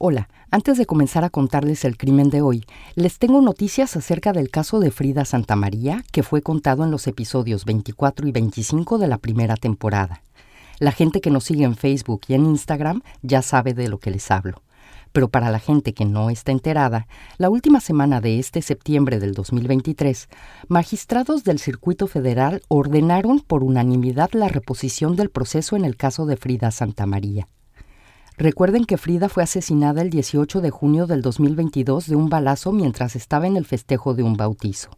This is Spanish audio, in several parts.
Hola, antes de comenzar a contarles el crimen de hoy, les tengo noticias acerca del caso de Frida Santamaría que fue contado en los episodios 24 y 25 de la primera temporada. La gente que nos sigue en Facebook y en Instagram ya sabe de lo que les hablo. Pero para la gente que no está enterada, la última semana de este septiembre del 2023, magistrados del Circuito Federal ordenaron por unanimidad la reposición del proceso en el caso de Frida Santamaría. Recuerden que Frida fue asesinada el 18 de junio del 2022 de un balazo mientras estaba en el festejo de un bautizo.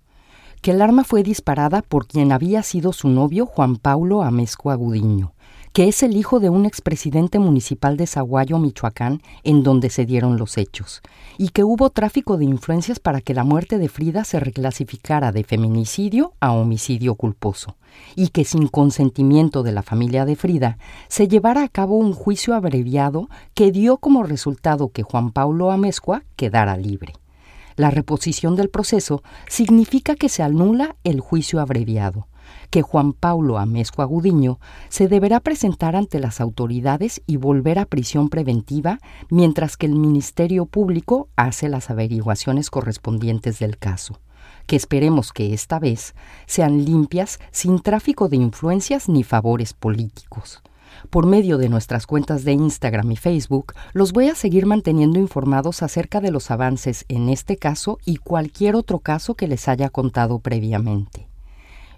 Que el arma fue disparada por quien había sido su novio Juan Paulo Amezco Agudiño, que es el hijo de un expresidente municipal de Zaguayo, Michoacán, en donde se dieron los hechos, y que hubo tráfico de influencias para que la muerte de Frida se reclasificara de feminicidio a homicidio culposo y que sin consentimiento de la familia de Frida se llevara a cabo un juicio abreviado que dio como resultado que Juan Paulo Amezcua quedara libre. La reposición del proceso significa que se anula el juicio abreviado, que Juan Paulo Amezcua Gudiño se deberá presentar ante las autoridades y volver a prisión preventiva mientras que el Ministerio Público hace las averiguaciones correspondientes del caso que esperemos que esta vez sean limpias sin tráfico de influencias ni favores políticos. Por medio de nuestras cuentas de Instagram y Facebook, los voy a seguir manteniendo informados acerca de los avances en este caso y cualquier otro caso que les haya contado previamente.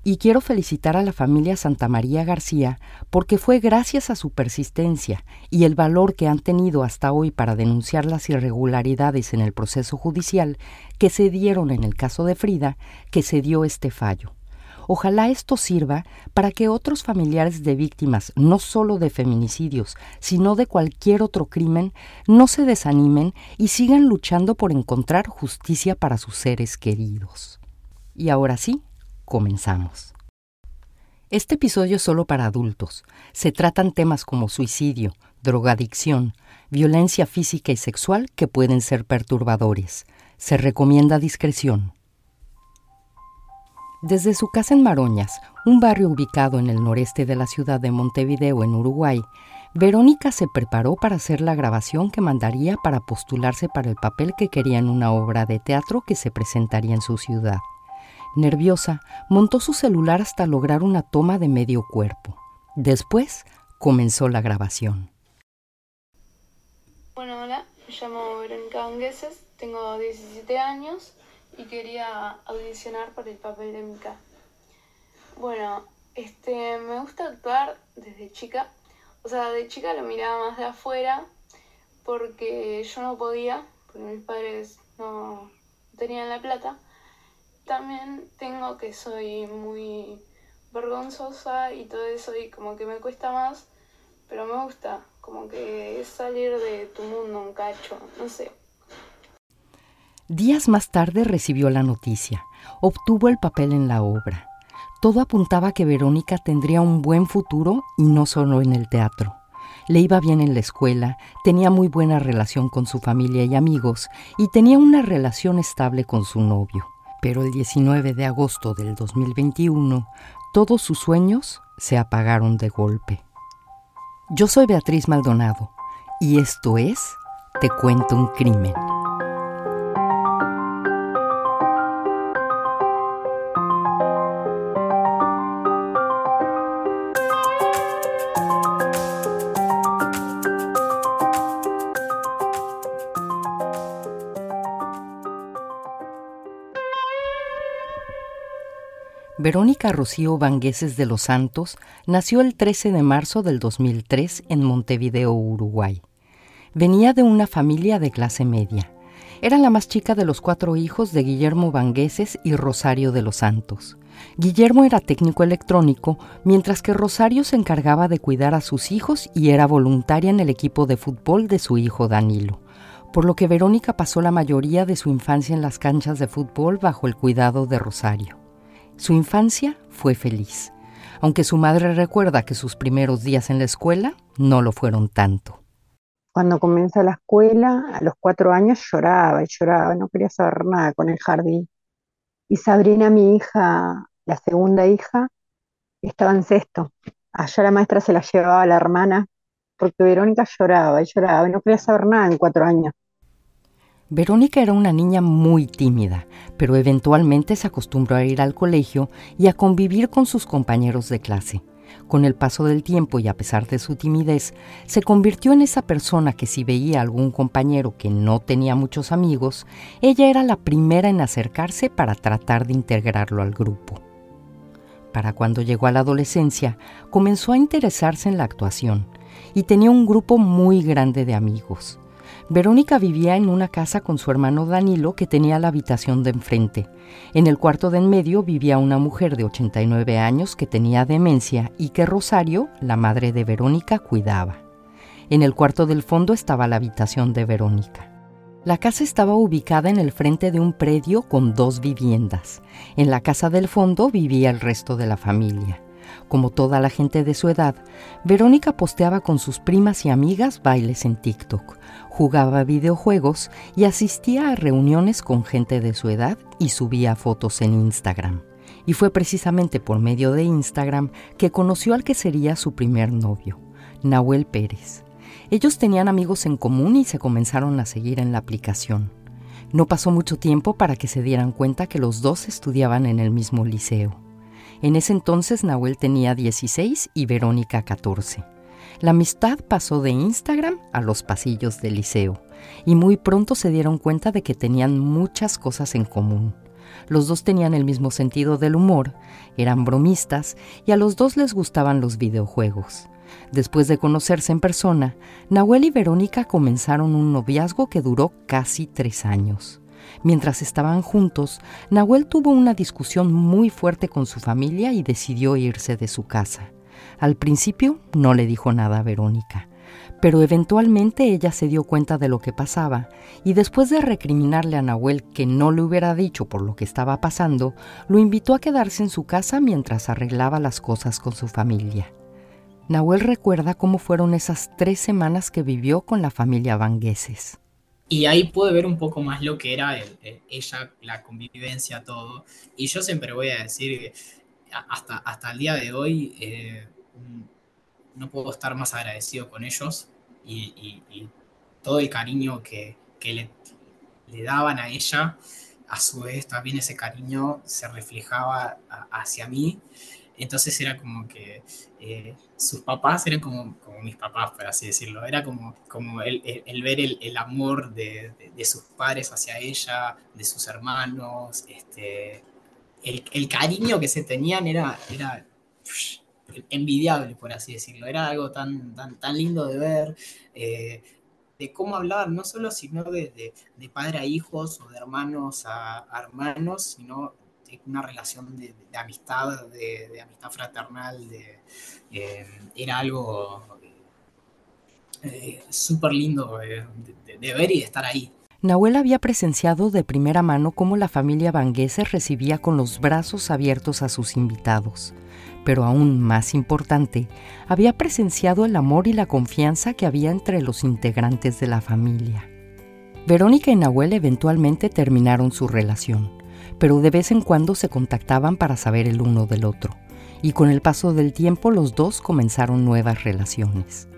Y quiero felicitar a la familia Santa María García porque fue gracias a su persistencia y el valor que han tenido hasta hoy para denunciar las irregularidades en el proceso judicial que se dieron en el caso de Frida que se dio este fallo. Ojalá esto sirva para que otros familiares de víctimas, no solo de feminicidios, sino de cualquier otro crimen, no se desanimen y sigan luchando por encontrar justicia para sus seres queridos. Y ahora sí, Comenzamos. Este episodio es solo para adultos. Se tratan temas como suicidio, drogadicción, violencia física y sexual que pueden ser perturbadores. Se recomienda discreción. Desde su casa en Maroñas, un barrio ubicado en el noreste de la ciudad de Montevideo, en Uruguay, Verónica se preparó para hacer la grabación que mandaría para postularse para el papel que quería en una obra de teatro que se presentaría en su ciudad. Nerviosa, montó su celular hasta lograr una toma de medio cuerpo. Después comenzó la grabación. Bueno, hola, me llamo Verónica Angueses, tengo 17 años y quería audicionar para el papel de Mika. Bueno, este, me gusta actuar desde chica. O sea, de chica lo miraba más de afuera porque yo no podía, porque mis padres no tenían la plata también tengo que soy muy vergonzosa y todo eso y como que me cuesta más, pero me gusta, como que es salir de tu mundo un cacho, no sé. Días más tarde recibió la noticia, obtuvo el papel en la obra. Todo apuntaba que Verónica tendría un buen futuro y no solo en el teatro. Le iba bien en la escuela, tenía muy buena relación con su familia y amigos y tenía una relación estable con su novio pero el 19 de agosto del 2021 todos sus sueños se apagaron de golpe. Yo soy Beatriz Maldonado y esto es Te cuento un crimen. Verónica Rocío Vangueses de los Santos nació el 13 de marzo del 2003 en Montevideo, Uruguay. Venía de una familia de clase media. Era la más chica de los cuatro hijos de Guillermo Vangueses y Rosario de los Santos. Guillermo era técnico electrónico, mientras que Rosario se encargaba de cuidar a sus hijos y era voluntaria en el equipo de fútbol de su hijo Danilo, por lo que Verónica pasó la mayoría de su infancia en las canchas de fútbol bajo el cuidado de Rosario. Su infancia fue feliz, aunque su madre recuerda que sus primeros días en la escuela no lo fueron tanto. Cuando comencé la escuela, a los cuatro años lloraba y lloraba, no quería saber nada con el jardín. Y Sabrina, mi hija, la segunda hija, estaba en sexto. Allá la maestra se la llevaba a la hermana porque Verónica lloraba y lloraba y no quería saber nada en cuatro años. Verónica era una niña muy tímida, pero eventualmente se acostumbró a ir al colegio y a convivir con sus compañeros de clase. Con el paso del tiempo y a pesar de su timidez, se convirtió en esa persona que si veía a algún compañero que no tenía muchos amigos, ella era la primera en acercarse para tratar de integrarlo al grupo. Para cuando llegó a la adolescencia, comenzó a interesarse en la actuación y tenía un grupo muy grande de amigos. Verónica vivía en una casa con su hermano Danilo que tenía la habitación de enfrente. En el cuarto de en medio vivía una mujer de 89 años que tenía demencia y que Rosario, la madre de Verónica, cuidaba. En el cuarto del fondo estaba la habitación de Verónica. La casa estaba ubicada en el frente de un predio con dos viviendas. En la casa del fondo vivía el resto de la familia. Como toda la gente de su edad, Verónica posteaba con sus primas y amigas bailes en TikTok, jugaba videojuegos y asistía a reuniones con gente de su edad y subía fotos en Instagram. Y fue precisamente por medio de Instagram que conoció al que sería su primer novio, Nahuel Pérez. Ellos tenían amigos en común y se comenzaron a seguir en la aplicación. No pasó mucho tiempo para que se dieran cuenta que los dos estudiaban en el mismo liceo. En ese entonces Nahuel tenía 16 y Verónica 14. La amistad pasó de Instagram a los pasillos del liceo y muy pronto se dieron cuenta de que tenían muchas cosas en común. Los dos tenían el mismo sentido del humor, eran bromistas y a los dos les gustaban los videojuegos. Después de conocerse en persona, Nahuel y Verónica comenzaron un noviazgo que duró casi tres años. Mientras estaban juntos, Nahuel tuvo una discusión muy fuerte con su familia y decidió irse de su casa. Al principio no le dijo nada a Verónica, pero eventualmente ella se dio cuenta de lo que pasaba y después de recriminarle a Nahuel que no le hubiera dicho por lo que estaba pasando, lo invitó a quedarse en su casa mientras arreglaba las cosas con su familia. Nahuel recuerda cómo fueron esas tres semanas que vivió con la familia Vangueses. Y ahí pude ver un poco más lo que era ella, la convivencia, todo. Y yo siempre voy a decir que hasta, hasta el día de hoy eh, no puedo estar más agradecido con ellos y, todo el cariño que, le, daban a ella, a su vez también ese cariño se reflejaba hacia mí. Entonces era como que eh, sus papás eran como, como, mis papás, por así decirlo. Era como, como el, ver el, amor de, sus padres hacia ella, de sus hermanos, este, el, cariño que se tenían era, era envidiable, por así decirlo. Era algo tan, tan, tan lindo de ver, eh, de cómo hablar, no solo sino de, de, padre a hijos o de hermanos a, hermanos, sino una relación de, amistad, de, amistad fraternal, eh, era algo eh, súper lindo de ver y de estar ahí. Nahuel había presenciado de primera mano cómo la familia Vanguese recibía con los brazos abiertos a sus invitados pero aún más importante, había presenciado el amor y la confianza que había entre los integrantes de la familia. Verónica y Nahuel eventualmente terminaron su relación, pero de vez en cuando se contactaban para saber el uno del otro, y con el paso del tiempo los dos comenzaron nuevas relaciones.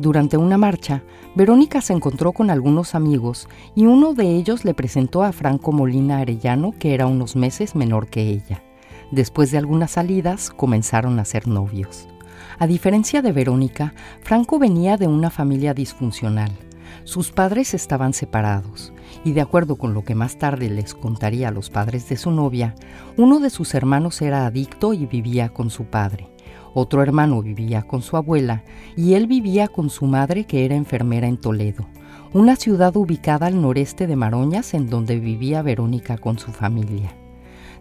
Durante una marcha, Verónica se encontró con algunos amigos y uno de ellos le presentó a Franco Molina Arellano, que era unos meses menor que ella. Después de algunas salidas, comenzaron a ser novios. A diferencia de Verónica, Franco venía de una familia disfuncional. Sus padres estaban separados y de acuerdo con lo que más tarde les contaría a los padres de su novia, uno de sus hermanos era adicto y vivía con su padre. Otro hermano vivía con su abuela y él vivía con su madre que era enfermera en Toledo, una ciudad ubicada al noreste de Maroñas en donde vivía Verónica con su familia.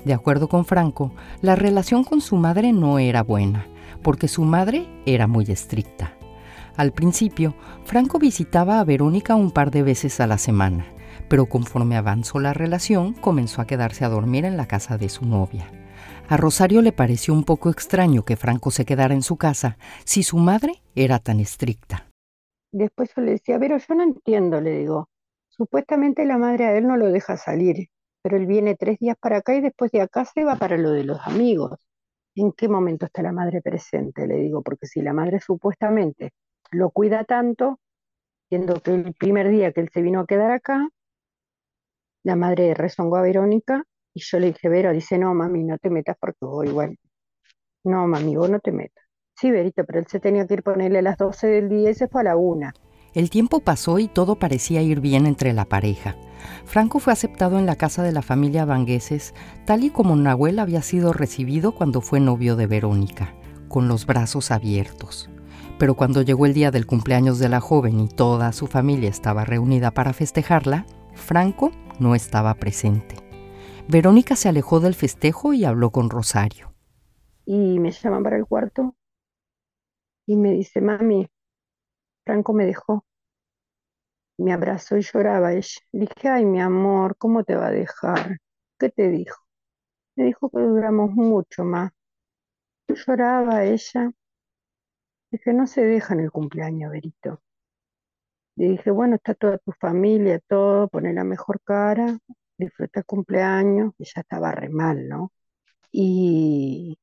De acuerdo con Franco, la relación con su madre no era buena, porque su madre era muy estricta. Al principio, Franco visitaba a Verónica un par de veces a la semana, pero conforme avanzó la relación, comenzó a quedarse a dormir en la casa de su novia. A Rosario le pareció un poco extraño que Franco se quedara en su casa si su madre era tan estricta. Después yo le decía, pero yo no entiendo, le digo. Supuestamente la madre a él no lo deja salir pero él viene tres días para acá y después de acá se va para lo de los amigos. ¿En qué momento está la madre presente? Le digo, porque si la madre supuestamente lo cuida tanto, siendo que el primer día que él se vino a quedar acá, la madre rezongó a Verónica y yo le dije, Vero, dice, no, mami, no te metas porque voy igual. No, mami, vos no te metas. Sí, Verito, pero él se tenía que ir ponerle a las 12 del día y se fue a la una. El tiempo pasó y todo parecía ir bien entre la pareja. Franco fue aceptado en la casa de la familia Vangueses, tal y como Nahuel había sido recibido cuando fue novio de Verónica, con los brazos abiertos. Pero cuando llegó el día del cumpleaños de la joven y toda su familia estaba reunida para festejarla, Franco no estaba presente. Verónica se alejó del festejo y habló con Rosario. Y me llaman para el cuarto y me dice, mami, Franco me dejó. Me abrazó y lloraba ella. Le dije, ay, mi amor, ¿cómo te va a dejar? ¿Qué te dijo? Me dijo que duramos mucho más. Lloraba ella. Dije, no se deja en el cumpleaños, Verito. Le dije, bueno, está toda tu familia, todo, pone la mejor cara, disfruta el cumpleaños. Ella estaba re mal, ¿no? Y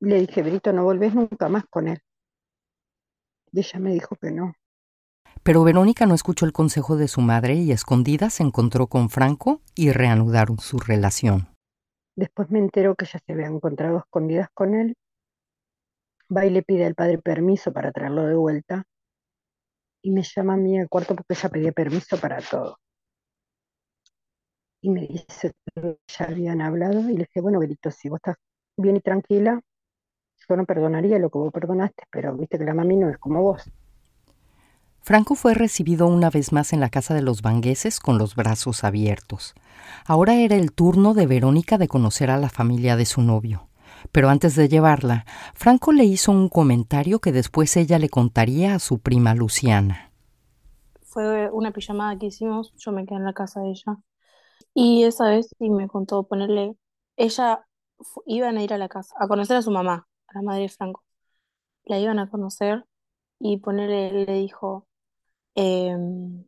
le dije, Verito, no volvés nunca más con él. Y ella me dijo que no. Pero Verónica no escuchó el consejo de su madre y escondida se encontró con Franco y reanudaron su relación. Después me enteró que ella se había encontrado escondidas con él. Va y le pide al padre permiso para traerlo de vuelta. Y me llama a mí al cuarto porque ella pedía permiso para todo. Y me dice que ya habían hablado y le dije, bueno, Verito, si vos estás bien y tranquila, yo no perdonaría lo que vos perdonaste, pero viste que la mami no es como vos. Franco fue recibido una vez más en la casa de los vangueses con los brazos abiertos. Ahora era el turno de Verónica de conocer a la familia de su novio. Pero antes de llevarla, Franco le hizo un comentario que después ella le contaría a su prima Luciana. Fue una pijamada que hicimos, yo me quedé en la casa de ella. Y esa vez sí me contó ponerle, ella iban a ir a la casa, a conocer a su mamá, a la madre de Franco. La iban a conocer y ponerle, le dijo, Em,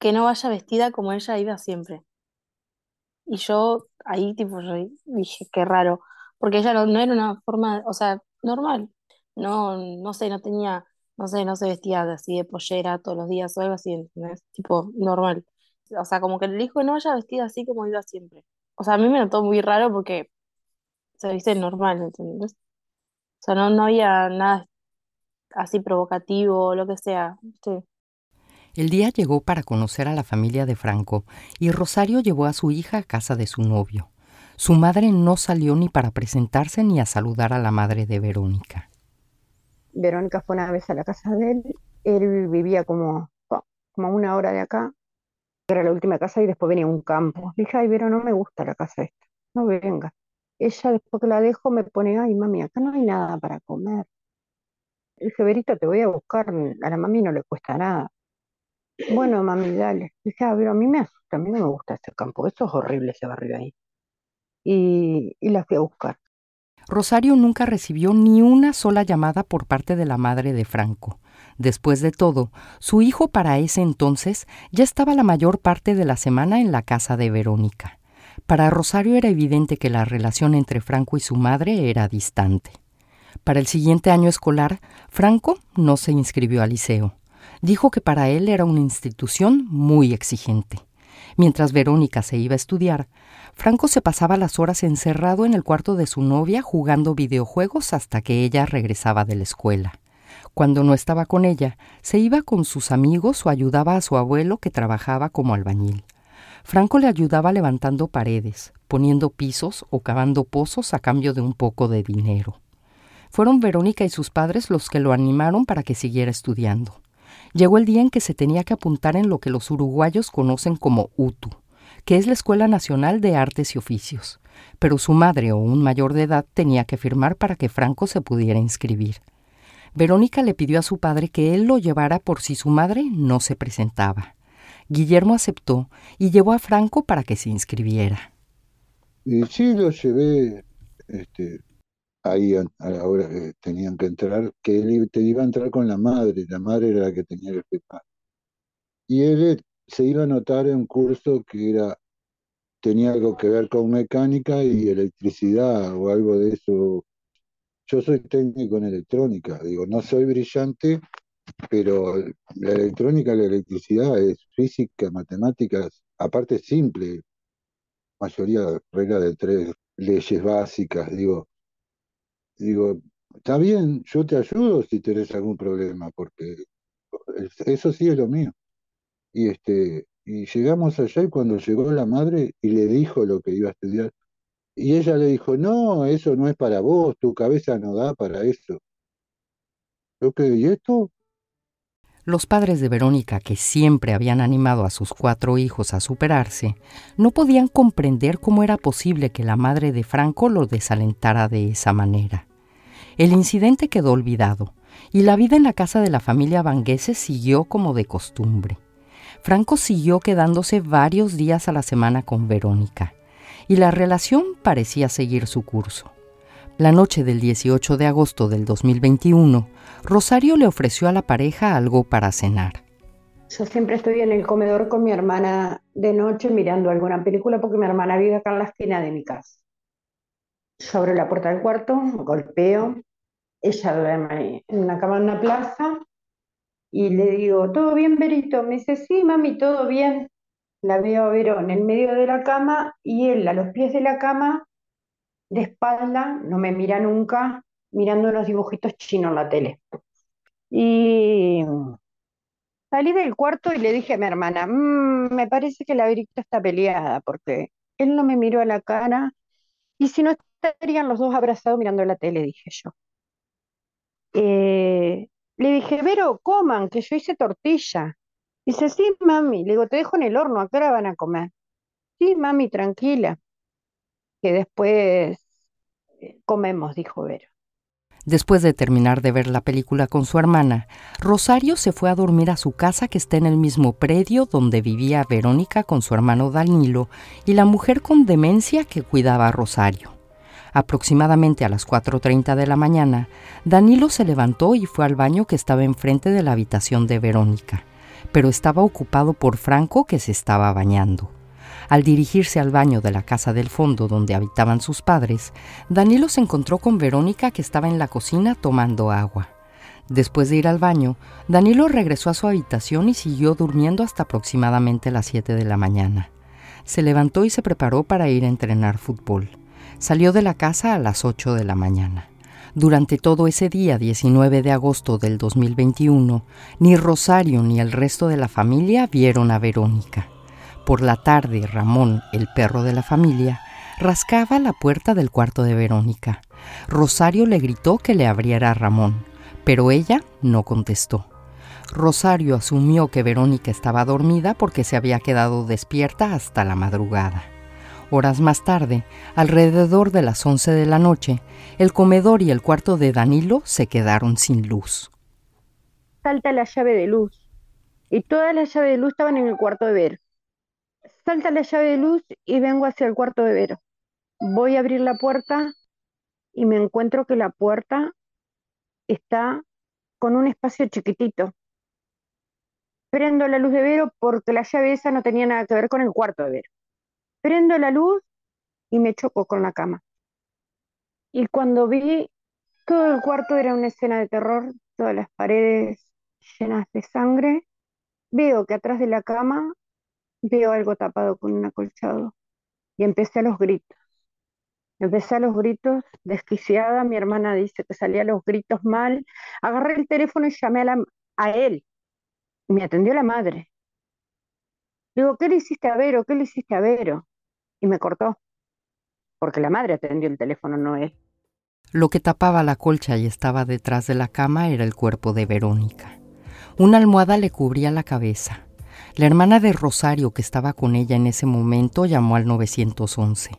que no vaya vestida como ella iba siempre. Y yo ahí tipo dije, qué raro, porque ella no, no era una forma, o sea, normal. No, no sé, no tenía, no sé, no se vestía así de pollera todos los días o algo así, ¿entendés? Tipo, normal. O sea, como que le dijo que no vaya vestida así como iba siempre. O sea, a mí me notó muy raro porque se viste normal, ¿entendés? O sea, no, no había nada así provocativo o lo que sea. ¿viste? El día llegó para conocer a la familia de Franco y Rosario llevó a su hija a casa de su novio. Su madre no salió ni para presentarse ni a saludar a la madre de Verónica. Verónica fue una vez a la casa de él. Él vivía como, como una hora de acá. Era la última casa y después venía un campo. Le dije, ay, Vero, no me gusta la casa esta. No venga. Ella después que la dejo me pone, ay, mami, acá no hay nada para comer. Le dije, Verito, te voy a buscar. A la mami no le cuesta nada. Bueno, mami, dale. Dije, ah, pero a mí me asusta, a no me gusta ese campo, eso es horrible ese barrio ahí. Y, y la fui a buscar. Rosario nunca recibió ni una sola llamada por parte de la madre de Franco. Después de todo, su hijo para ese entonces ya estaba la mayor parte de la semana en la casa de Verónica. Para Rosario era evidente que la relación entre Franco y su madre era distante. Para el siguiente año escolar, Franco no se inscribió al liceo dijo que para él era una institución muy exigente. Mientras Verónica se iba a estudiar, Franco se pasaba las horas encerrado en el cuarto de su novia jugando videojuegos hasta que ella regresaba de la escuela. Cuando no estaba con ella, se iba con sus amigos o ayudaba a su abuelo que trabajaba como albañil. Franco le ayudaba levantando paredes, poniendo pisos o cavando pozos a cambio de un poco de dinero. Fueron Verónica y sus padres los que lo animaron para que siguiera estudiando. Llegó el día en que se tenía que apuntar en lo que los uruguayos conocen como UTU, que es la Escuela Nacional de Artes y Oficios, pero su madre o un mayor de edad tenía que firmar para que Franco se pudiera inscribir. Verónica le pidió a su padre que él lo llevara por si su madre no se presentaba. Guillermo aceptó y llevó a Franco para que se inscribiera. Y sí, lo llevé, este, ahí ahora tenían que entrar, que él te iba a entrar con la madre, la madre era la que tenía que firmar. Y él eh, se iba a anotar en un curso que era tenía algo que ver con mecánica y electricidad o algo de eso. Yo soy técnico en electrónica, digo, no soy brillante, pero la electrónica, la electricidad es física, matemáticas, aparte simple, mayoría regla de tres leyes básicas, digo, digo, está bien, yo te ayudo si tenés algún problema, porque eso sí es lo mío. Y este, y llegamos allá y cuando llegó la madre y le dijo lo que iba a estudiar, y ella le dijo, no, eso no es para vos, tu cabeza no da para eso. ¿y esto? Los padres de Verónica, que siempre habían animado a sus cuatro hijos a superarse, no podían comprender cómo era posible que la madre de Franco lo desalentara de esa manera. El incidente quedó olvidado y la vida en la casa de la familia Vanguese siguió como de costumbre. Franco siguió quedándose varios días a la semana con Verónica y la relación parecía seguir su curso. La noche del 18 de agosto del 2021, Rosario le ofreció a la pareja algo para cenar. Yo siempre estoy en el comedor con mi hermana de noche mirando alguna película porque mi hermana vive acá en la esquina de mi casa. Yo abro la puerta del cuarto, golpeo, ella duerme en una cama en una plaza y le digo, ¿todo bien, Berito? Me dice, sí, mami, todo bien. La veo a Vero en el medio de la cama y él a los pies de la cama de espalda, no me mira nunca, mirando unos dibujitos chinos en la tele. Y salí del cuarto y le dije a mi hermana, mm, me parece que la Verita está peleada porque él no me miró a la cara y si no estarían los dos abrazados mirando la tele, dije yo. Eh, le dije, Vero, coman, que yo hice tortilla. Dice, sí, mami. Le digo, te dejo en el horno, ¿a qué hora van a comer? Sí, mami, tranquila que después eh, comemos, dijo Vero. Después de terminar de ver la película con su hermana, Rosario se fue a dormir a su casa que está en el mismo predio donde vivía Verónica con su hermano Danilo y la mujer con demencia que cuidaba a Rosario. Aproximadamente a las 4.30 de la mañana, Danilo se levantó y fue al baño que estaba enfrente de la habitación de Verónica, pero estaba ocupado por Franco que se estaba bañando. Al dirigirse al baño de la casa del fondo donde habitaban sus padres, Danilo se encontró con Verónica que estaba en la cocina tomando agua. Después de ir al baño, Danilo regresó a su habitación y siguió durmiendo hasta aproximadamente las 7 de la mañana. Se levantó y se preparó para ir a entrenar fútbol. Salió de la casa a las 8 de la mañana. Durante todo ese día 19 de agosto del 2021, ni Rosario ni el resto de la familia vieron a Verónica. Por la tarde, Ramón, el perro de la familia, rascaba la puerta del cuarto de Verónica. Rosario le gritó que le abriera a Ramón, pero ella no contestó. Rosario asumió que Verónica estaba dormida porque se había quedado despierta hasta la madrugada. Horas más tarde, alrededor de las once de la noche, el comedor y el cuarto de Danilo se quedaron sin luz. Salta la llave de luz. Y todas las llaves de luz estaban en el cuarto de Ver salta la llave de luz y vengo hacia el cuarto de Vero. Voy a abrir la puerta y me encuentro que la puerta está con un espacio chiquitito. Prendo la luz de Vero porque la llave esa no tenía nada que ver con el cuarto de Vero. Prendo la luz y me choco con la cama. Y cuando vi todo el cuarto era una escena de terror, todas las paredes llenas de sangre, veo que atrás de la cama veo algo tapado con un acolchado y empecé a los gritos. Empecé a los gritos, desquiciada, mi hermana dice que salía a los gritos mal. Agarré el teléfono y llamé a, a él. Me atendió la madre. Digo, ¿qué le hiciste a Vero? ¿Qué le hiciste a Vero? Y me cortó, porque la madre atendió el teléfono, no él. Lo que tapaba la colcha y estaba detrás de la cama era el cuerpo de Verónica. Una almohada le cubría la cabeza. La hermana de Rosario, que estaba con ella en ese momento, llamó al 911.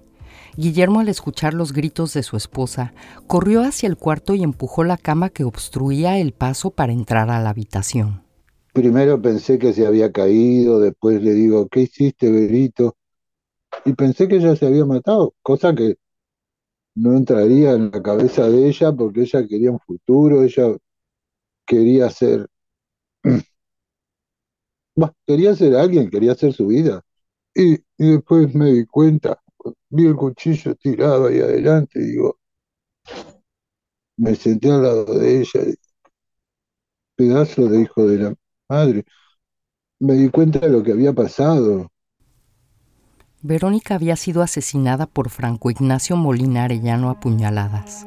Guillermo, al escuchar los gritos de su esposa, corrió hacia el cuarto y empujó la cama que obstruía el paso para entrar a la habitación. Primero pensé que se había caído, después le digo, ¿qué hiciste, Berito? Y pensé que ella se había matado, cosa que no entraría en la cabeza de ella porque ella quería un futuro, ella quería ser quería ser alguien, quería hacer su vida. Y, después me di cuenta, vi el cuchillo tirado ahí adelante y digo, me senté al lado de ella. pedazo de hijo de la madre. Me di cuenta de lo que había pasado. Verónica había sido asesinada por Franco Ignacio Molina Arellano a puñaladas.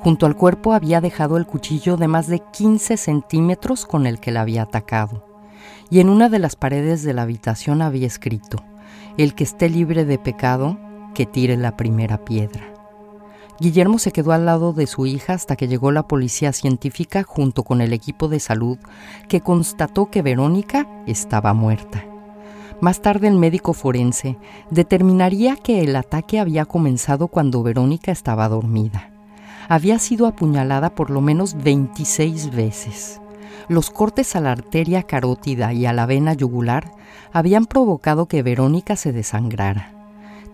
Junto al cuerpo había dejado el cuchillo de más de 15 centímetros con el que la había atacado. Y en una de las paredes de la habitación había escrito, el que esté libre de pecado, que tire la primera piedra. Guillermo se quedó al lado de su hija hasta que llegó la policía científica junto con el equipo de salud que constató que Verónica estaba muerta. Más tarde el médico forense determinaría que el ataque había comenzado cuando Verónica estaba dormida. Había sido apuñalada por lo menos 26 veces. Los cortes a la arteria carótida y a la vena yugular habían provocado que Verónica se desangrara.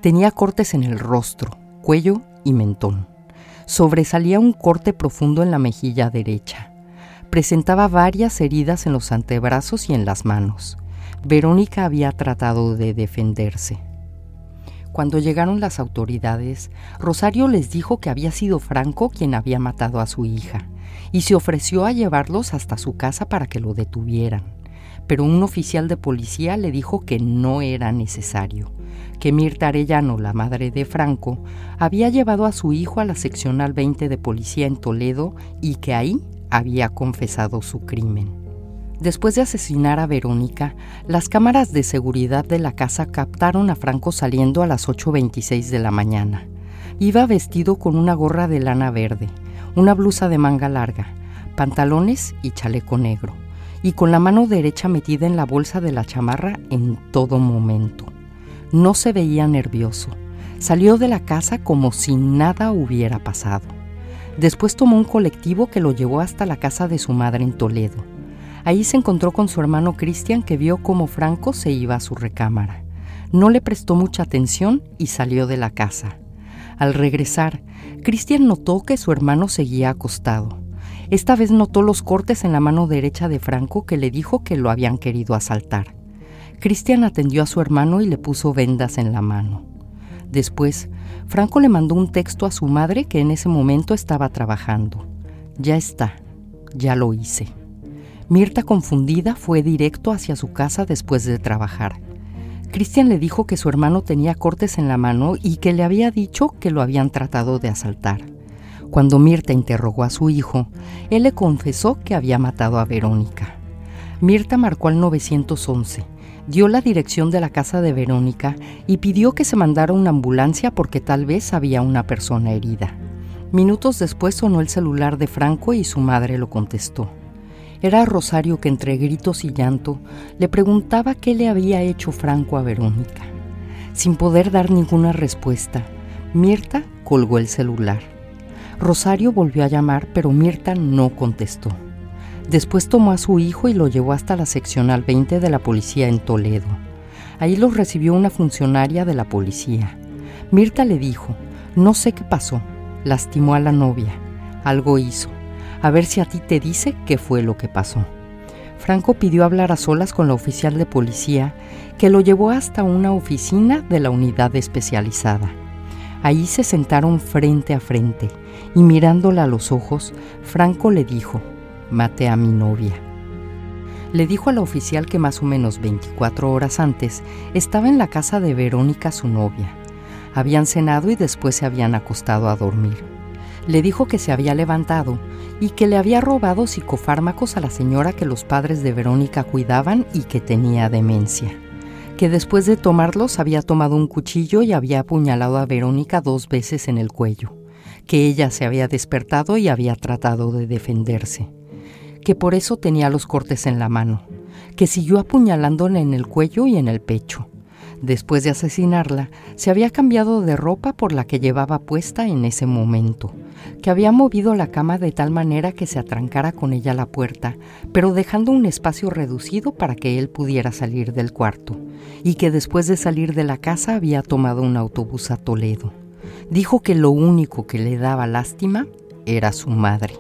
Tenía cortes en el rostro, cuello y mentón. Sobresalía un corte profundo en la mejilla derecha. Presentaba varias heridas en los antebrazos y en las manos. Verónica había tratado de defenderse. Cuando llegaron las autoridades, Rosario les dijo que había sido Franco quien había matado a su hija y se ofreció a llevarlos hasta su casa para que lo detuvieran. Pero un oficial de policía le dijo que no era necesario, que Mirta Arellano, la madre de Franco, había llevado a su hijo a la seccional 20 de policía en Toledo y que ahí había confesado su crimen. Después de asesinar a Verónica, las cámaras de seguridad de la casa captaron a Franco saliendo a las 8.26 de la mañana. Iba vestido con una gorra de lana verde, una blusa de manga larga, pantalones y chaleco negro, y con la mano derecha metida en la bolsa de la chamarra en todo momento. No se veía nervioso. Salió de la casa como si nada hubiera pasado. Después tomó un colectivo que lo llevó hasta la casa de su madre en Toledo. Ahí se encontró con su hermano Cristian que vio cómo Franco se iba a su recámara. No le prestó mucha atención y salió de la casa. Al regresar, Cristian notó que su hermano seguía acostado. Esta vez notó los cortes en la mano derecha de Franco que le dijo que lo habían querido asaltar. Cristian atendió a su hermano y le puso vendas en la mano. Después, Franco le mandó un texto a su madre que en ese momento estaba trabajando. Ya está, ya lo hice. Mirta, confundida, fue directo hacia su casa después de trabajar. Cristian le dijo que su hermano tenía cortes en la mano y que le había dicho que lo habían tratado de asaltar. Cuando Mirta interrogó a su hijo, él le confesó que había matado a Verónica. Mirta marcó al 911 dio la dirección de la casa de Verónica y pidió que se mandara una ambulancia porque tal vez había una persona herida. Minutos después sonó el celular de Franco y su madre lo contestó. Era Rosario que entre gritos y llanto le preguntaba qué le había hecho Franco a Verónica. Sin poder dar ninguna respuesta, Mirta colgó el celular. Rosario volvió a llamar, pero Mirta no contestó. Después tomó a su hijo y lo llevó hasta la seccional 20 de la policía en Toledo. Ahí los recibió una funcionaria de la policía. Mirta le dijo, no sé qué pasó, lastimó a la novia, algo hizo, a ver si a ti te dice qué fue lo que pasó. Franco pidió hablar a solas con la oficial de policía, que lo llevó hasta una oficina de la unidad especializada. Ahí se sentaron frente a frente y mirándola a los ojos, Franco le dijo, maté a mi novia. Le dijo a la oficial que más o menos 24 horas antes estaba en la casa de Verónica, su novia. Habían cenado y después se habían acostado a dormir. Le dijo que se había levantado y que le había robado psicofármacos a la señora que los padres de Verónica cuidaban y que tenía demencia. Que después de tomarlos había tomado un cuchillo y había apuñalado a Verónica dos veces en el cuello. Que ella se había despertado y había tratado de defenderse que por eso tenía los cortes en la mano, que siguió apuñalándola en el cuello y en el pecho. Después de asesinarla, se había cambiado de ropa por la que llevaba puesta en ese momento, que había movido la cama de tal manera que se atrancara con ella la puerta, pero dejando un espacio reducido para que él pudiera salir del cuarto, y que después de salir de la casa había tomado un autobús a Toledo. Dijo que lo único que le daba lástima era su madre.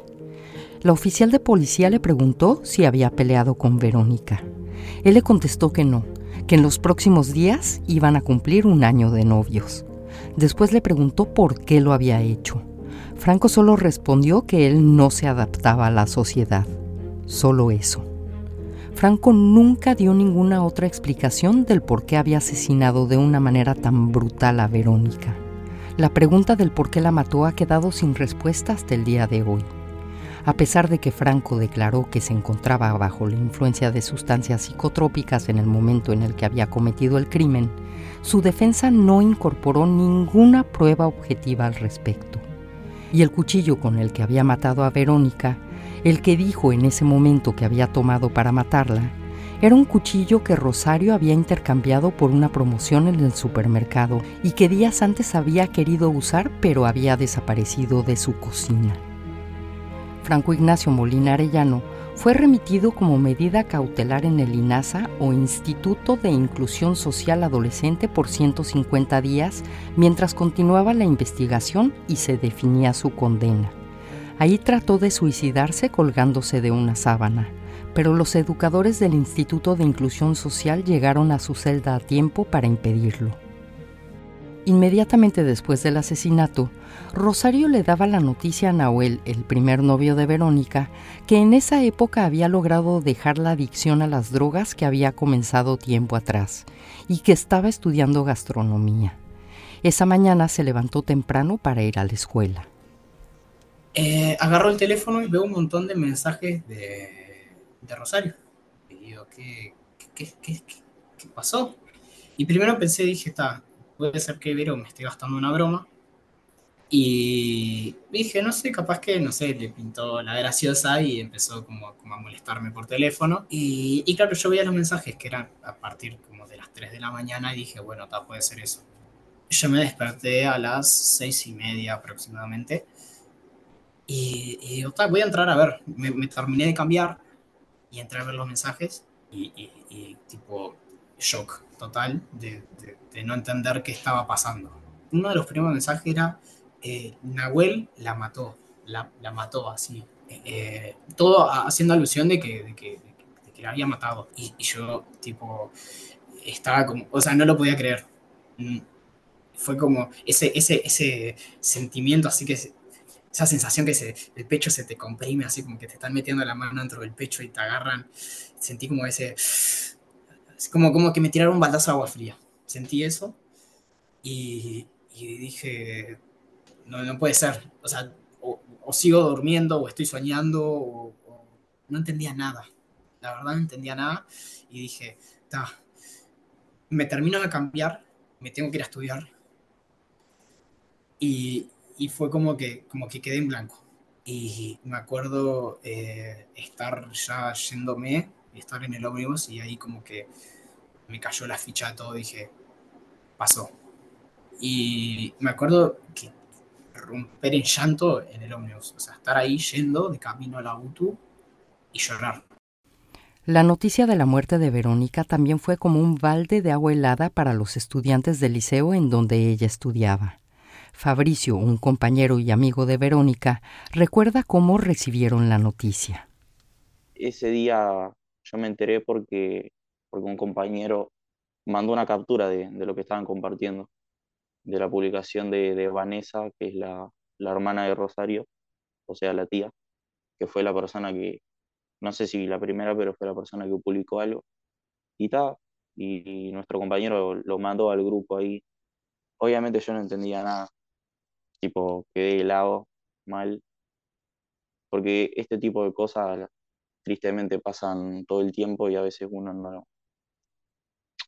La oficial de policía le preguntó si había peleado con Verónica. Él le contestó que no, que en los próximos días iban a cumplir un año de novios. Después le preguntó por qué lo había hecho. Franco solo respondió que él no se adaptaba a la sociedad. solo eso. Franco nunca dio ninguna otra explicación del por qué había asesinado de una manera tan brutal a Verónica. La pregunta del por qué la mató ha quedado sin respuesta hasta el día de hoy. A pesar de que Franco declaró que se encontraba bajo la influencia de sustancias psicotrópicas en el momento en el que había cometido el crimen, su defensa no incorporó ninguna prueba objetiva al respecto. Y el cuchillo con el que había matado a Verónica, el que dijo en ese momento que había tomado para matarla, era un cuchillo que Rosario había intercambiado por una promoción en el supermercado y que días antes había querido usar pero había desaparecido de su cocina. Franco Ignacio Molina Arellano fue remitido como medida cautelar en el INASA o Instituto de Inclusión Social Adolescente por 150 días mientras continuaba la investigación y se definía su condena. Ahí trató de suicidarse colgándose de una sábana, pero los educadores del Instituto de Inclusión Social llegaron a su celda a tiempo para impedirlo. Inmediatamente después del asesinato, Rosario le daba la noticia a Nahuel, el primer novio de Verónica, que en esa época había logrado dejar la adicción a las drogas que había comenzado tiempo atrás y que estaba estudiando gastronomía. Esa mañana se levantó temprano para ir a la escuela. Eh, agarró el teléfono y veo un montón de mensajes de, Rosario. Y digo, ¿qué, qué, qué, qué pasó? Y primero pensé, dije, está, puede ser que Vero me esté gastando una broma. Y dije, no sé, capaz que, no sé, le pintó la graciosa y empezó como, como a molestarme por teléfono. Y, y, claro, yo veía los mensajes que eran a partir como de las 3 de la mañana y dije, bueno, tal, puede ser eso. Yo me desperté a las 6 y media aproximadamente. Y, y voy a entrar a ver. Me, terminé de cambiar y entré a ver los mensajes y, y tipo, shock total de, no entender qué estaba pasando. Uno de los primeros mensajes era, eh, Nahuel la mató, la, mató así. Eh, eh, todo haciendo alusión de que, que, que la había matado. Y, y, yo, tipo, estaba como, o sea, no lo podía creer. Mm, fue como ese, ese, ese sentimiento así que esa sensación que se, el pecho se te comprime, así como que te están metiendo la mano dentro del pecho y te agarran. Sentí como ese, es como, como que me tiraron un baldazo de agua fría. Sentí eso y, dije, no, no puede ser. O sea, o, sigo durmiendo o estoy soñando o, no entendía nada. La verdad no entendía nada y dije, está, me termino de cambiar, me tengo que ir a estudiar. Y, y fue como que, como que quedé en blanco. Y me acuerdo eh, estar ya yéndome estar en el ómnibus y ahí como que me cayó la ficha de todo, dije, pasó. Y me acuerdo que romper en llanto en el ómnibus, o sea, estar ahí yendo de camino a la UTU y llorar. La noticia de la muerte de Verónica también fue como un balde de agua helada para los estudiantes del liceo en donde ella estudiaba. Fabricio, un compañero y amigo de Verónica, recuerda cómo recibieron la noticia. Ese día yo me enteré porque, porque un compañero mandó una captura de, lo que estaban compartiendo, de la publicación de, Vanessa, que es la, hermana de Rosario, o sea, la tía, que fue la persona que, no sé si la primera, pero fue la persona que publicó algo. Y tal, y, nuestro compañero lo mandó al grupo ahí. Obviamente yo no entendía nada, tipo, quedé helado, mal, porque este tipo de cosas tristemente pasan todo el tiempo y a veces uno no,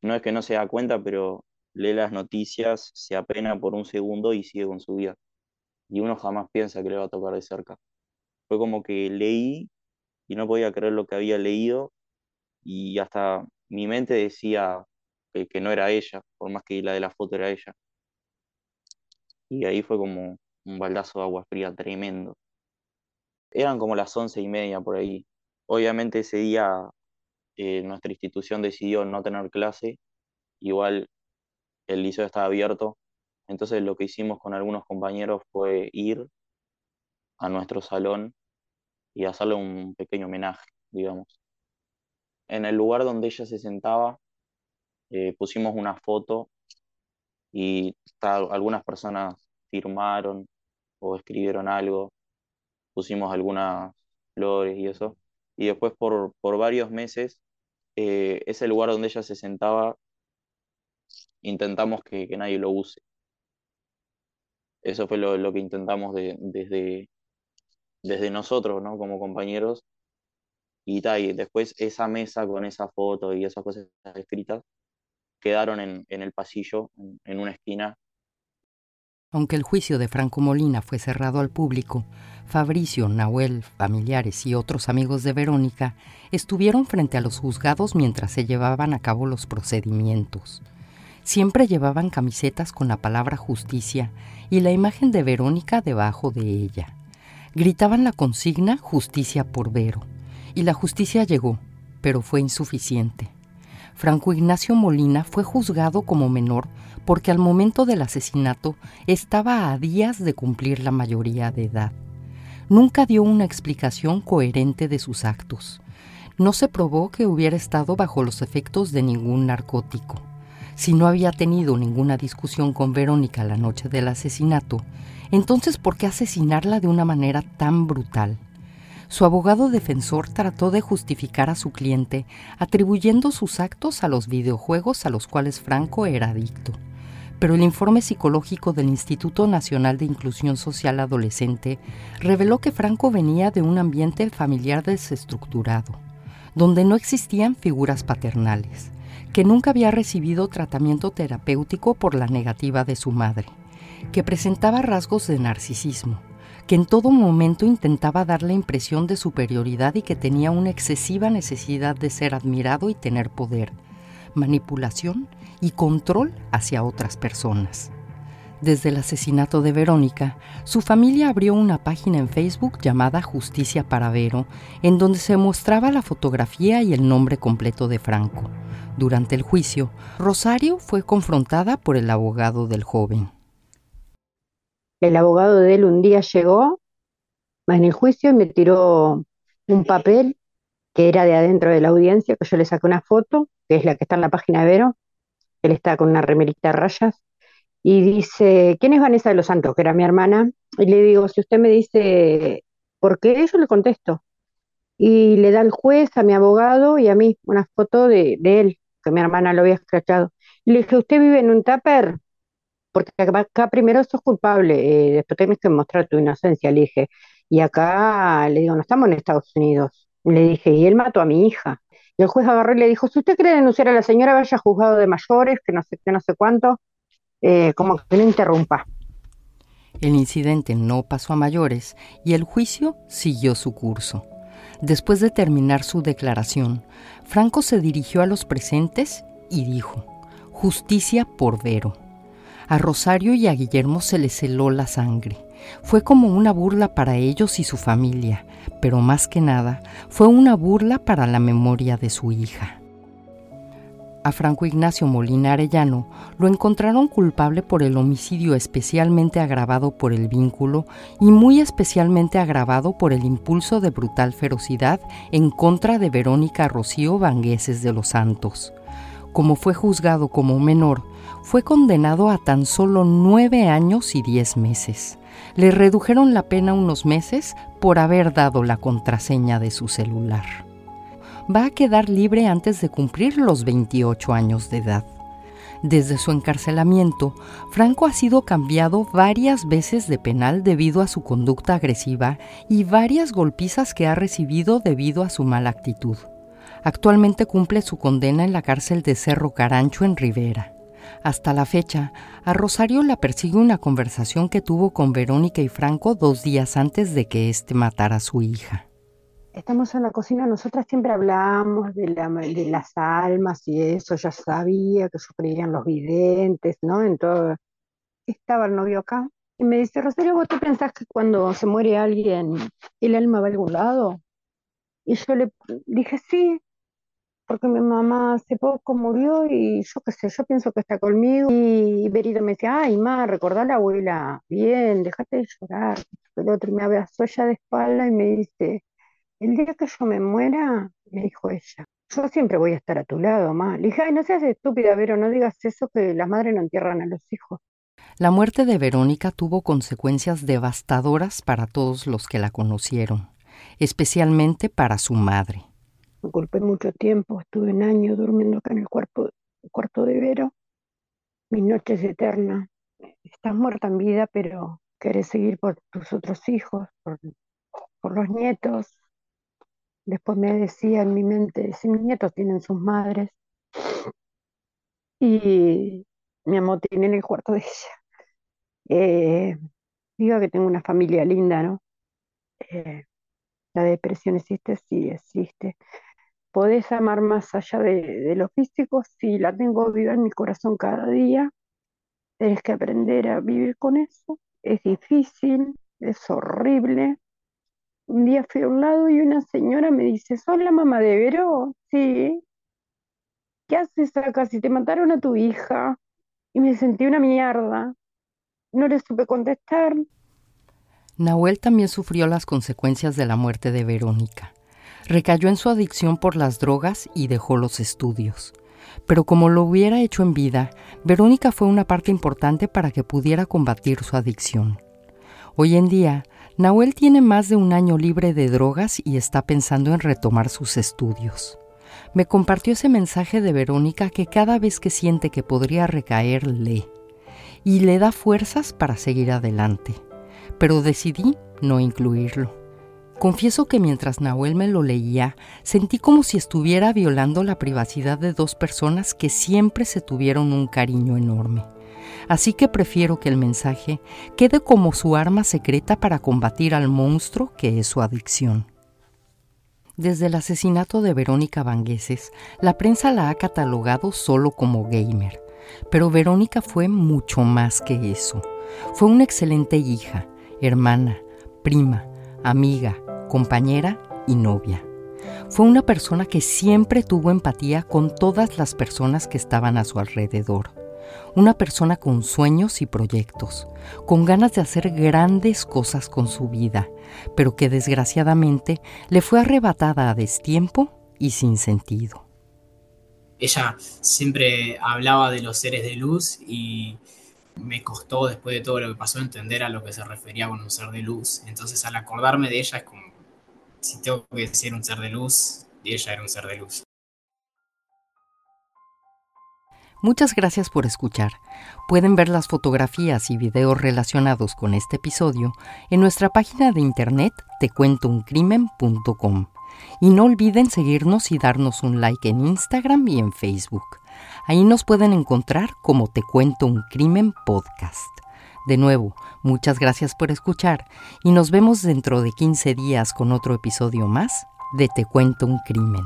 no es que no se da cuenta, pero lee las noticias, se apena por un segundo y sigue con su vida. Y uno jamás piensa que le va a tocar de cerca. Fue como que leí y no podía creer lo que había leído y hasta mi mente decía que, que no era ella, por más que la de la foto era ella. Y ahí fue como un baldazo de agua fría tremendo. Eran como las once y media por ahí. Obviamente ese día eh, nuestra institución decidió no tener clase, igual el liceo estaba abierto, entonces lo que hicimos con algunos compañeros fue ir a nuestro salón y hacerle un pequeño homenaje, digamos. En el lugar donde ella se sentaba, eh, pusimos una foto y algunas personas firmaron o escribieron algo, pusimos algunas flores y eso y después por, por varios meses eh, ese lugar donde ella se sentaba intentamos que, que nadie lo use. Eso fue lo, lo que intentamos de, desde, desde nosotros, ¿no? Como compañeros. Y, ta, y después esa mesa con esa foto y esas cosas escritas quedaron en, en el pasillo, en, en una esquina, Aunque el juicio de Franco Molina fue cerrado al público, Fabricio, Nahuel, familiares y otros amigos de Verónica estuvieron frente a los juzgados mientras se llevaban a cabo los procedimientos. Siempre llevaban camisetas con la palabra justicia y la imagen de Verónica debajo de ella. Gritaban la consigna justicia por Vero, y la justicia llegó, pero fue insuficiente. Franco Ignacio Molina fue juzgado como menor porque al momento del asesinato estaba a días de cumplir la mayoría de edad. Nunca dio una explicación coherente de sus actos. No se probó que hubiera estado bajo los efectos de ningún narcótico. Si no había tenido ninguna discusión con Verónica la noche del asesinato, entonces ¿por qué asesinarla de una manera tan brutal? Su abogado defensor trató de justificar a su cliente atribuyendo sus actos a los videojuegos a los cuales Franco era adicto. Pero el informe psicológico del Instituto Nacional de Inclusión Social Adolescente reveló que Franco venía de un ambiente familiar desestructurado, donde no existían figuras paternales, que nunca había recibido tratamiento terapéutico por la negativa de su madre, que presentaba rasgos de narcisismo, que en todo momento intentaba dar la impresión de superioridad y que tenía una excesiva necesidad de ser admirado y tener poder, manipulación y control hacia otras personas. Desde el asesinato de Verónica, su familia abrió una página en Facebook llamada Justicia para Vero, en donde se mostraba la fotografía y el nombre completo de Franco. Durante el juicio, Rosario fue confrontada por el abogado del joven. El abogado de él un día llegó en el juicio y me tiró un papel que era de adentro de la audiencia, que yo le saqué una foto, que es la que está en la página de Vero. Él está con una remerita de rayas y dice, ¿quién es Vanessa de los Santos? Que era mi hermana. Y le digo, si usted me dice, ¿por qué? Yo le contesto. Y le da al juez, a mi abogado y a mí una foto de, él, que mi hermana lo había escrachado. Y le dije, ¿usted vive en un tupper? Porque acá primero sos culpable, eh, después tienes que mostrar tu inocencia, le dije. Y acá le digo, no estamos en Estados Unidos. Le dije, y él mató a mi hija. El juez agarró le dijo, si usted quiere denunciar a la señora, vaya juzgado de mayores, que no sé no sé cuánto, eh, como que no interrumpa. El incidente no pasó a mayores y el juicio siguió su curso. Después de terminar su declaración, Franco se dirigió a los presentes y dijo, justicia por Vero. A Rosario y a Guillermo se les heló la sangre. Fue como una burla para ellos y su familia, pero más que nada fue una burla para la memoria de su hija. A Franco Ignacio Molina Arellano lo encontraron culpable por el homicidio especialmente agravado por el vínculo y muy especialmente agravado por el impulso de brutal ferocidad en contra de Verónica Rocío Vangueses de los Santos. Como fue juzgado como menor, fue condenado a tan solo nueve años y diez meses. Le redujeron la pena unos meses por haber dado la contraseña de su celular. Va a quedar libre antes de cumplir los 28 años de edad. Desde su encarcelamiento, Franco ha sido cambiado varias veces de penal debido a su conducta agresiva y varias golpizas que ha recibido debido a su mala actitud. Actualmente cumple su condena en la cárcel de Cerro Carancho en Rivera. Hasta la fecha, a Rosario la persigue una conversación que tuvo con Verónica y Franco dos días antes de que éste matara a su hija. Estamos en la cocina, nosotras siempre hablamos de, la- de las almas y eso, ya sabía que sufrirían los videntes, ¿no? En todo. Estaba el novio acá y me dice, Rosario, ¿vos pensás que cuando se muere alguien, el alma va a algún lado? Y yo le dije, sí, porque mi mamá hace poco murió y yo qué sé, yo pienso que está conmigo. Y Berito me decía, ay, ma, recordá a la abuela, bien, déjate de llorar. El otro me abrazó ella de espalda y me dice, el día que yo me muera, me dijo ella, yo siempre voy a estar a tu lado, ma. Le dije, ay, no seas estúpida, Vero, no digas eso, que las madres no entierran a los hijos. La muerte de Verónica tuvo consecuencias devastadoras para todos los que la conocieron. especialmente para su madre. Me culpé mucho tiempo, estuve un año durmiendo acá en el cuarto, cuarto de Vero. Mis noches eternas. Estás muerta en vida, pero querés seguir por tus otros hijos, por, por los nietos. Después me decía en mi mente, si mis nietos tienen sus madres, y mi amor tiene en el cuarto de ella. Eh, digo que tengo una familia linda, ¿no? Eh, la depresión existe, sí existe. ¿Podés amar más allá de, lo físico? Sí, la tengo viva en mi corazón cada día. Tienes que aprender a vivir con eso. Es difícil, es horrible. Un día fui a un lado y una señora me dice, ¿sos la mamá de Vero? Sí. ¿Qué haces acá si te mataron a tu hija? Y me sentí una mierda. No le supe contestar. Nahuel también sufrió las consecuencias de la muerte de Verónica. Recayó en su adicción por las drogas y dejó los estudios. Pero como lo hubiera hecho en vida, Verónica fue una parte importante para que pudiera combatir su adicción. Hoy en día, Nahuel tiene más de un año libre de drogas y está pensando en retomar sus estudios. Me compartió ese mensaje de Verónica que cada vez que siente que podría recaer, lee y le da fuerzas para seguir adelante pero decidí no incluirlo. Confieso que mientras Nahuel me lo leía, sentí como si estuviera violando la privacidad de dos personas que siempre se tuvieron un cariño enorme. Así que prefiero que el mensaje quede como su arma secreta para combatir al monstruo que es su adicción. Desde el asesinato de Verónica Vangueses, la prensa la ha catalogado solo como gamer, pero Verónica fue mucho más que eso. Fue una excelente hija, hermana, prima, amiga, compañera y novia. Fue una persona que siempre tuvo empatía con todas las personas que estaban a su alrededor. Una persona con sueños y proyectos, con ganas de hacer grandes cosas con su vida, pero que desgraciadamente le fue arrebatada a destiempo y sin sentido. Ella siempre hablaba de los seres de luz y me costó después de todo lo que pasó entender a lo que se refería con un ser de luz. Entonces al acordarme de ella es como, si tengo que decir un ser de luz, ella era un ser de luz. Muchas gracias por escuchar. Pueden ver las fotografías y videos relacionados con este episodio en nuestra página de internet tecuentouncrimen.com. Y no olviden seguirnos y darnos un like en Instagram y en Facebook. Ahí nos pueden encontrar como Te Cuento un Crimen Podcast. De nuevo, muchas gracias por escuchar y nos vemos dentro de 15 días con otro episodio más de Te Cuento un Crimen.